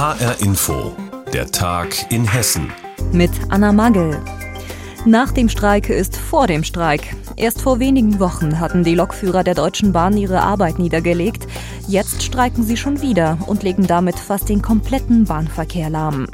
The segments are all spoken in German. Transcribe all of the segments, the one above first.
HR Info, der Tag in Hessen. Mit Anna Magel. Nach dem Streik ist vor dem Streik. Erst vor wenigen Wochen hatten die Lokführer der Deutschen Bahn ihre Arbeit niedergelegt. Jetzt streiken sie schon wieder und legen damit fast den kompletten Bahnverkehr lahm.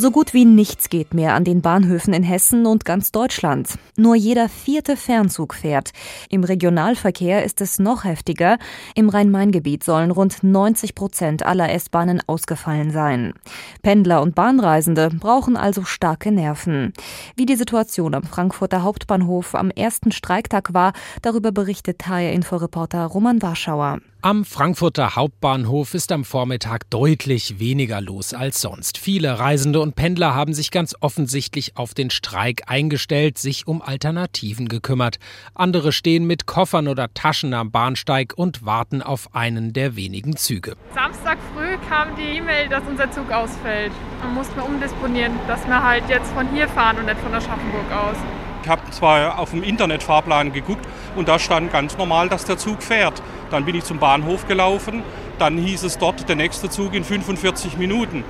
So gut wie nichts geht mehr an den Bahnhöfen in Hessen und ganz Deutschland. Nur jeder vierte Fernzug fährt. Im Regionalverkehr ist es noch heftiger. Im Rhein-Main-Gebiet sollen rund 90 Prozent aller S-Bahnen ausgefallen sein. Pendler und Bahnreisende brauchen also starke Nerven. Wie die Situation am Frankfurter Hauptbahnhof am ersten Streiktag war, darüber berichtet HR-Inforeporter Roman Warschauer. Am Frankfurter Hauptbahnhof ist am Vormittag deutlich weniger los als sonst. Viele Reisende und Pendler haben sich ganz offensichtlich auf den Streik eingestellt, sich um Alternativen gekümmert. Andere stehen mit Koffern oder Taschen am Bahnsteig und warten auf einen der wenigen Züge. Samstag früh kam die E-Mail, dass unser Zug ausfällt. Man musste umdisponieren, dass wir halt jetzt von hier fahren und nicht von Aschaffenburg aus. Ich habe zwar auf dem Internetfahrplan geguckt und da stand ganz normal, dass der Zug fährt. Dann bin ich zum Bahnhof gelaufen, dann hieß es dort, der nächste Zug in 45 Minuten.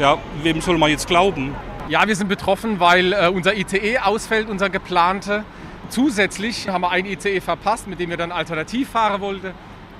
Ja, wem soll man jetzt glauben? Ja, wir sind betroffen, weil äh, unser ICE ausfällt, unser geplante. Zusätzlich haben wir ein ICE verpasst, mit dem wir dann alternativ fahren wollten.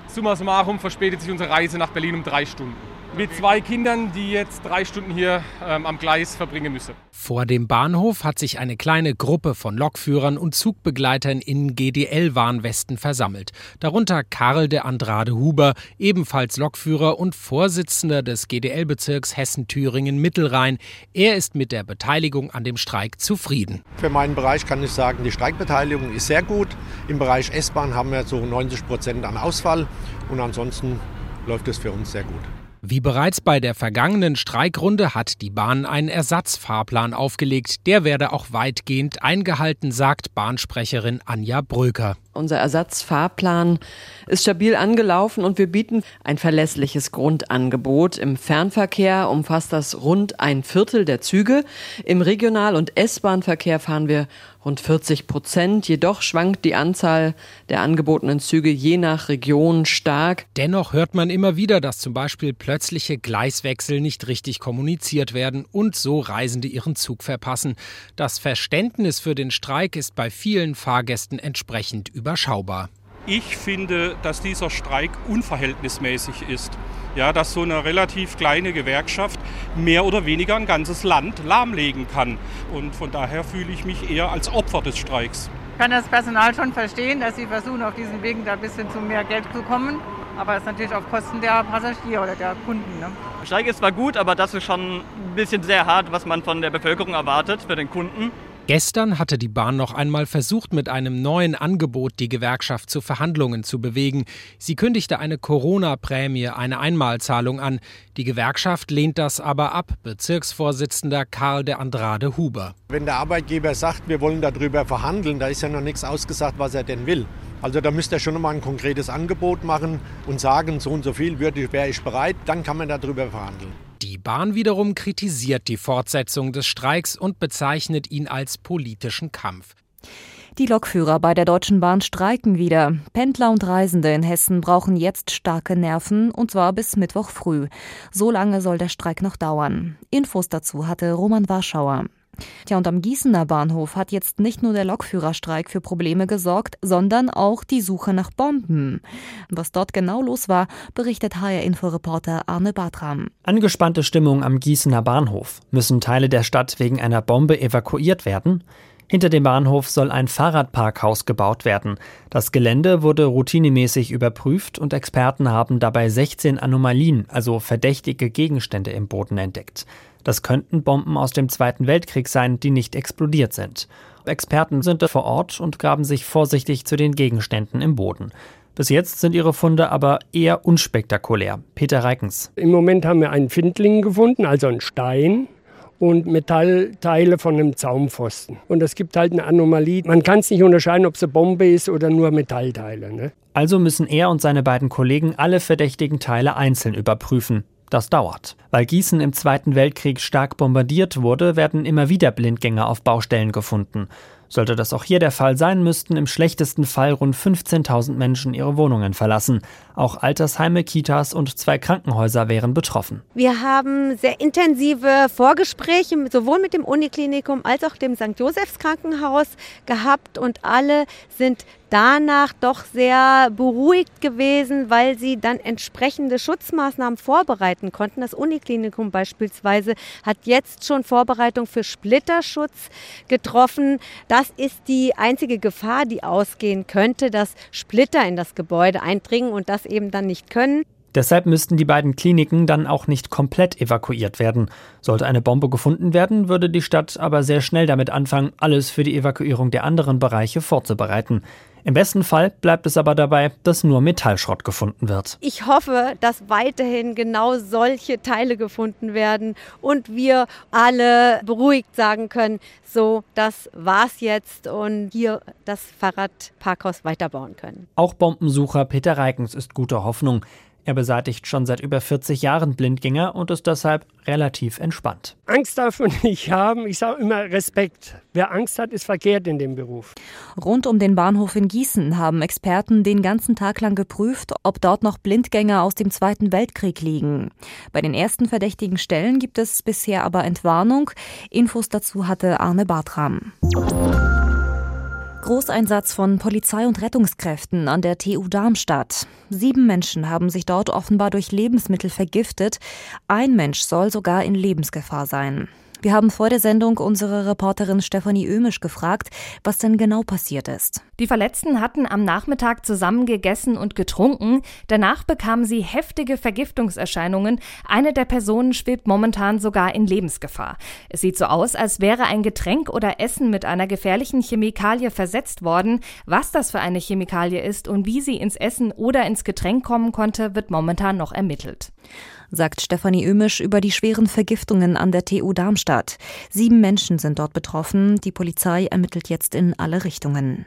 Summa summarum verspätet sich unsere Reise nach Berlin um drei Stunden mit zwei Kindern, die jetzt drei Stunden hier ähm, am Gleis verbringen müssen. Vor dem Bahnhof hat sich eine kleine Gruppe von Lokführern und Zugbegleitern in GDL-Warnwesten versammelt. Darunter Karl de Andrade Huber, ebenfalls Lokführer und Vorsitzender des GDL-Bezirks Hessen-Thüringen-Mittelrhein. Er ist mit der Beteiligung an dem Streik zufrieden. Für meinen Bereich kann ich sagen, die Streikbeteiligung ist sehr gut. Im Bereich S-Bahn haben wir so 90 Prozent an Ausfall und ansonsten läuft es für uns sehr gut. Wie bereits bei der vergangenen Streikrunde hat die Bahn einen Ersatzfahrplan aufgelegt. Der werde auch weitgehend eingehalten, sagt Bahnsprecherin Anja Bröker. Unser Ersatzfahrplan ist stabil angelaufen und wir bieten ein verlässliches Grundangebot. Im Fernverkehr umfasst das rund ein Viertel der Züge. Im Regional- und S-Bahn-Verkehr fahren wir rund 40 Prozent. Jedoch schwankt die Anzahl der angebotenen Züge je nach Region stark. Dennoch hört man immer wieder, dass zum Beispiel plötzliche Gleiswechsel nicht richtig kommuniziert werden und so Reisende ihren Zug verpassen. Das Verständnis für den Streik ist bei vielen Fahrgästen entsprechend über überschaubar. Ich finde, dass dieser Streik unverhältnismäßig ist. Ja, dass so eine relativ kleine Gewerkschaft mehr oder weniger ein ganzes Land lahmlegen kann. Und von daher fühle ich mich eher als Opfer des Streiks. Ich kann das Personal schon verstehen, dass sie versuchen, auf diesen Wegen da ein bisschen zu mehr Geld zu kommen. Aber es ist natürlich auf Kosten der Passagiere oder der Kunden. Ne? Der Streik ist zwar gut, aber das ist schon ein bisschen sehr hart, was man von der Bevölkerung erwartet, für den Kunden. Gestern hatte die Bahn noch einmal versucht, mit einem neuen Angebot die Gewerkschaft zu Verhandlungen zu bewegen. Sie kündigte eine Corona-Prämie, eine Einmalzahlung an. Die Gewerkschaft lehnt das aber ab, Bezirksvorsitzender Karl de Andrade Huber. Wenn der Arbeitgeber sagt, wir wollen darüber verhandeln, da ist ja noch nichts ausgesagt, was er denn will. Also da müsste er schon mal ein konkretes Angebot machen und sagen, so und so viel wäre ich bereit, dann kann man darüber verhandeln. Die Bahn wiederum kritisiert die Fortsetzung des Streiks und bezeichnet ihn als politischen Kampf. Die Lokführer bei der Deutschen Bahn streiken wieder. Pendler und Reisende in Hessen brauchen jetzt starke Nerven, und zwar bis Mittwoch früh. So lange soll der Streik noch dauern. Infos dazu hatte Roman Warschauer. Tja, und am Gießener Bahnhof hat jetzt nicht nur der Lokführerstreik für Probleme gesorgt, sondern auch die Suche nach Bomben. Was dort genau los war, berichtet HR-Inforeporter Arne Bartram. Angespannte Stimmung am Gießener Bahnhof. Müssen Teile der Stadt wegen einer Bombe evakuiert werden? Hinter dem Bahnhof soll ein Fahrradparkhaus gebaut werden. Das Gelände wurde routinemäßig überprüft und Experten haben dabei 16 Anomalien, also verdächtige Gegenstände im Boden entdeckt. Das könnten Bomben aus dem Zweiten Weltkrieg sein, die nicht explodiert sind. Experten sind vor Ort und graben sich vorsichtig zu den Gegenständen im Boden. Bis jetzt sind ihre Funde aber eher unspektakulär. Peter Reikens. Im Moment haben wir einen Findling gefunden, also einen Stein und Metallteile von einem Zaumpfosten. Und es gibt halt eine Anomalie. Man kann es nicht unterscheiden, ob es eine Bombe ist oder nur Metallteile. Ne? Also müssen er und seine beiden Kollegen alle verdächtigen Teile einzeln überprüfen. Das dauert. Weil Gießen im Zweiten Weltkrieg stark bombardiert wurde, werden immer wieder Blindgänger auf Baustellen gefunden. Sollte das auch hier der Fall sein, müssten im schlechtesten Fall rund 15.000 Menschen ihre Wohnungen verlassen. Auch Altersheime, Kitas und zwei Krankenhäuser wären betroffen. Wir haben sehr intensive Vorgespräche sowohl mit dem Uniklinikum als auch dem St. Josephs Krankenhaus gehabt und alle sind danach doch sehr beruhigt gewesen, weil sie dann entsprechende Schutzmaßnahmen vorbereiten konnten. Das Uniklinikum beispielsweise hat jetzt schon Vorbereitung für Splitterschutz getroffen. Das ist die einzige Gefahr, die ausgehen könnte, dass Splitter in das Gebäude eindringen und das eben dann nicht können. Deshalb müssten die beiden Kliniken dann auch nicht komplett evakuiert werden. Sollte eine Bombe gefunden werden, würde die Stadt aber sehr schnell damit anfangen, alles für die Evakuierung der anderen Bereiche vorzubereiten. Im besten Fall bleibt es aber dabei, dass nur Metallschrott gefunden wird. Ich hoffe, dass weiterhin genau solche Teile gefunden werden und wir alle beruhigt sagen können, so, das war's jetzt und hier das Fahrradparkhaus weiterbauen können. Auch Bombensucher Peter Reikens ist guter Hoffnung. Er beseitigt schon seit über 40 Jahren Blindgänger und ist deshalb relativ entspannt. Angst darf man nicht haben. Ich sage immer Respekt. Wer Angst hat, ist verkehrt in dem Beruf. Rund um den Bahnhof in Gießen haben Experten den ganzen Tag lang geprüft, ob dort noch Blindgänger aus dem Zweiten Weltkrieg liegen. Bei den ersten verdächtigen Stellen gibt es bisher aber Entwarnung. Infos dazu hatte Arne Bartram. Großeinsatz von Polizei und Rettungskräften an der TU Darmstadt. Sieben Menschen haben sich dort offenbar durch Lebensmittel vergiftet. Ein Mensch soll sogar in Lebensgefahr sein. Wir haben vor der Sendung unsere Reporterin Stefanie Ömisch gefragt, was denn genau passiert ist. Die Verletzten hatten am Nachmittag zusammen gegessen und getrunken. Danach bekamen sie heftige Vergiftungserscheinungen. Eine der Personen schwebt momentan sogar in Lebensgefahr. Es sieht so aus, als wäre ein Getränk oder Essen mit einer gefährlichen Chemikalie versetzt worden. Was das für eine Chemikalie ist und wie sie ins Essen oder ins Getränk kommen konnte, wird momentan noch ermittelt sagt Stefanie Ömisch über die schweren Vergiftungen an der TU Darmstadt. Sieben Menschen sind dort betroffen. Die Polizei ermittelt jetzt in alle Richtungen.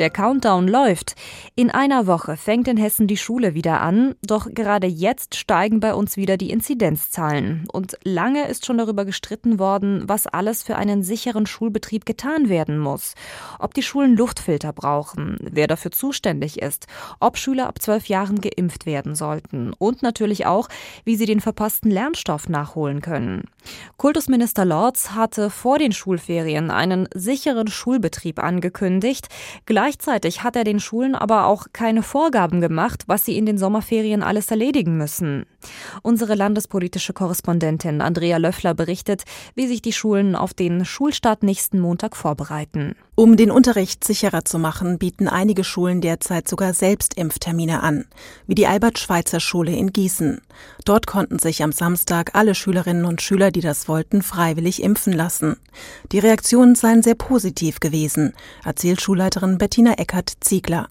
Der Countdown läuft. In einer Woche fängt in Hessen die Schule wieder an, doch gerade jetzt steigen bei uns wieder die Inzidenzzahlen. Und lange ist schon darüber gestritten worden, was alles für einen sicheren Schulbetrieb getan werden muss. Ob die Schulen Luftfilter brauchen, wer dafür zuständig ist, ob Schüler ab zwölf Jahren geimpft werden sollten und natürlich auch, wie sie den verpassten Lernstoff nachholen können. Kultusminister Lorz hatte vor den Schulferien einen sicheren Schulbetrieb angekündigt. Gleichzeitig hat er den Schulen aber auch keine Vorgaben gemacht, was sie in den Sommerferien alles erledigen müssen. Unsere landespolitische Korrespondentin Andrea Löffler berichtet, wie sich die Schulen auf den Schulstart nächsten Montag vorbereiten. Um den Unterricht sicherer zu machen, bieten einige Schulen derzeit sogar selbst Impftermine an, wie die Albert-Schweitzer-Schule in Gießen. Dort konnten sich am Samstag alle Schülerinnen und Schüler, die das wollten, freiwillig impfen lassen. Die Reaktionen seien sehr positiv gewesen, erzählt Schulleiterin Bettina Eckert-Ziegler.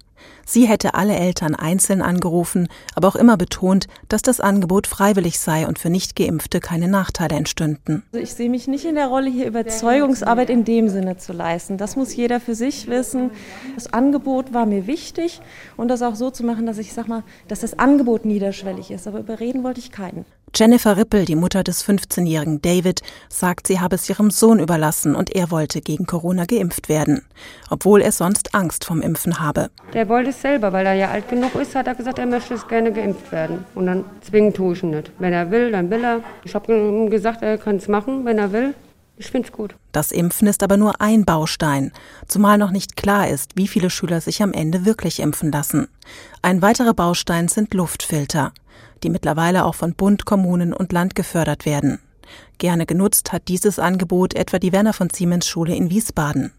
Sie hätte alle Eltern einzeln angerufen, aber auch immer betont, dass das Angebot freiwillig sei und für Nichtgeimpfte keine Nachteile entstünden. Also ich sehe mich nicht in der Rolle, hier Überzeugungsarbeit in dem Sinne zu leisten. Das muss jeder für sich wissen. Das Angebot war mir wichtig und das auch so zu machen, dass ich sag mal, dass das Angebot niederschwellig ist. Aber überreden wollte ich keinen. Jennifer Rippel, die Mutter des 15-jährigen David, sagt, sie habe es ihrem Sohn überlassen und er wollte gegen Corona geimpft werden, obwohl er sonst Angst vom Impfen habe. Der wollte selber, weil er ja alt genug ist, hat er gesagt, er möchte es gerne geimpft werden. Und dann zwingen tue ich ihn nicht. Wenn er will, dann will er. Ich habe ihm gesagt, er kann es machen, wenn er will. Ich finde es gut. Das Impfen ist aber nur ein Baustein, zumal noch nicht klar ist, wie viele Schüler sich am Ende wirklich impfen lassen. Ein weiterer Baustein sind Luftfilter die mittlerweile auch von Bund, Kommunen und Land gefördert werden. Gerne genutzt hat dieses Angebot etwa die Werner von Siemens Schule in Wiesbaden.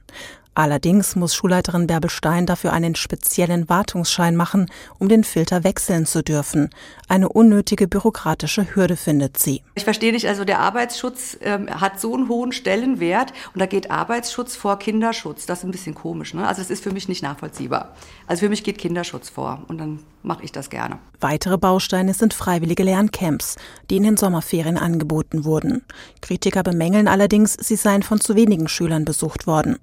Allerdings muss Schulleiterin Bärbel Stein dafür einen speziellen Wartungsschein machen, um den Filter wechseln zu dürfen. Eine unnötige bürokratische Hürde findet sie. Ich verstehe nicht, also der Arbeitsschutz ähm, hat so einen hohen Stellenwert und da geht Arbeitsschutz vor Kinderschutz. Das ist ein bisschen komisch. Ne? Also das ist für mich nicht nachvollziehbar. Also für mich geht Kinderschutz vor und dann mache ich das gerne. Weitere Bausteine sind freiwillige Lerncamps, die in den Sommerferien angeboten wurden. Kritiker bemängeln allerdings, sie seien von zu wenigen Schülern besucht worden.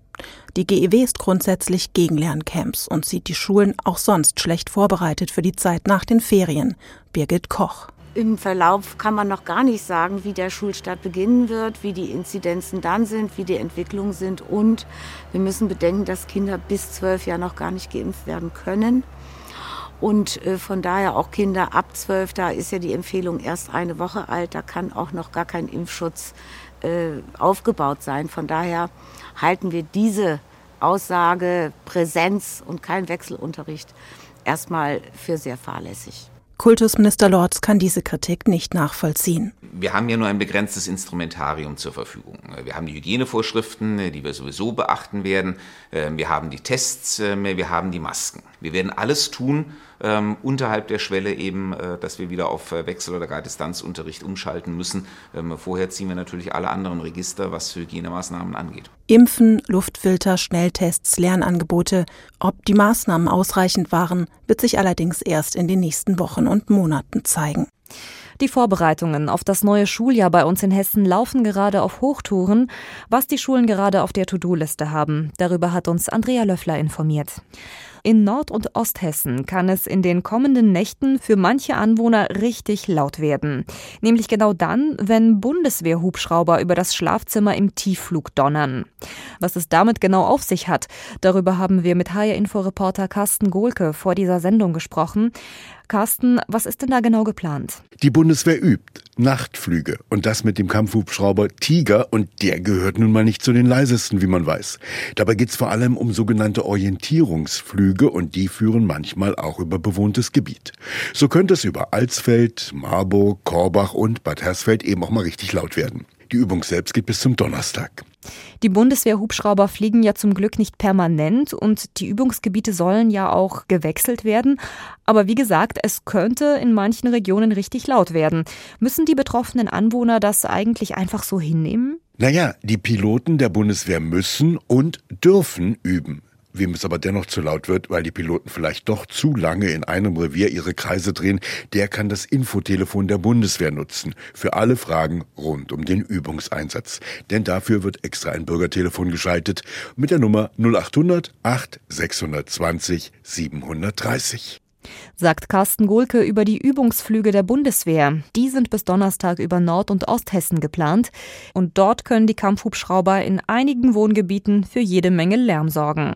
Die GEW ist grundsätzlich gegen Lerncamps und sieht die Schulen auch sonst schlecht vorbereitet für die Zeit nach den Ferien. Birgit Koch. Im Verlauf kann man noch gar nicht sagen, wie der Schulstart beginnen wird, wie die Inzidenzen dann sind, wie die Entwicklungen sind. Und wir müssen bedenken, dass Kinder bis zwölf ja noch gar nicht geimpft werden können. Und äh, von daher auch Kinder ab zwölf, da ist ja die Empfehlung erst eine Woche alt, da kann auch noch gar kein Impfschutz äh, aufgebaut sein. Von daher halten wir diese Aussage Präsenz und kein Wechselunterricht erstmal für sehr fahrlässig. Kultusminister Lorz kann diese Kritik nicht nachvollziehen. Wir haben ja nur ein begrenztes Instrumentarium zur Verfügung. Wir haben die Hygienevorschriften, die wir sowieso beachten werden. Ähm, wir haben die Tests, ähm, wir haben die Masken. Wir werden alles tun, ähm, unterhalb der Schwelle eben, äh, dass wir wieder auf äh, Wechsel- oder gar Distanzunterricht umschalten müssen. Ähm, vorher ziehen wir natürlich alle anderen Register, was Hygienemaßnahmen angeht. Impfen, Luftfilter, Schnelltests, Lernangebote. Ob die Maßnahmen ausreichend waren, wird sich allerdings erst in den nächsten Wochen und Monaten zeigen. Die Vorbereitungen auf das neue Schuljahr bei uns in Hessen laufen gerade auf Hochtouren. Was die Schulen gerade auf der To-Do-Liste haben, darüber hat uns Andrea Löffler informiert. In Nord- und Osthessen kann es in den kommenden Nächten für manche Anwohner richtig laut werden. Nämlich genau dann, wenn Bundeswehrhubschrauber über das Schlafzimmer im Tiefflug donnern. Was es damit genau auf sich hat, darüber haben wir mit HR-Info-Reporter Carsten Gohlke vor dieser Sendung gesprochen. Carsten, was ist denn da genau geplant? Die Bundeswehr übt Nachtflüge und das mit dem Kampfhubschrauber Tiger und der gehört nun mal nicht zu den leisesten, wie man weiß. Dabei geht es vor allem um sogenannte Orientierungsflüge und die führen manchmal auch über bewohntes Gebiet. So könnte es über Alsfeld, Marburg, Korbach und Bad Hersfeld eben auch mal richtig laut werden. Die Übung selbst geht bis zum Donnerstag. Die Bundeswehrhubschrauber fliegen ja zum Glück nicht permanent und die Übungsgebiete sollen ja auch gewechselt werden. Aber wie gesagt, es könnte in manchen Regionen richtig laut werden. Müssen die betroffenen Anwohner das eigentlich einfach so hinnehmen? Naja, die Piloten der Bundeswehr müssen und dürfen üben. Wem es aber dennoch zu laut wird, weil die Piloten vielleicht doch zu lange in einem Revier ihre Kreise drehen, der kann das Infotelefon der Bundeswehr nutzen. Für alle Fragen rund um den Übungseinsatz. Denn dafür wird extra ein Bürgertelefon geschaltet mit der Nummer 0800 8 620 730 sagt Carsten Gohlke über die Übungsflüge der Bundeswehr. Die sind bis Donnerstag über Nord- und Osthessen geplant. Und dort können die Kampfhubschrauber in einigen Wohngebieten für jede Menge Lärm sorgen.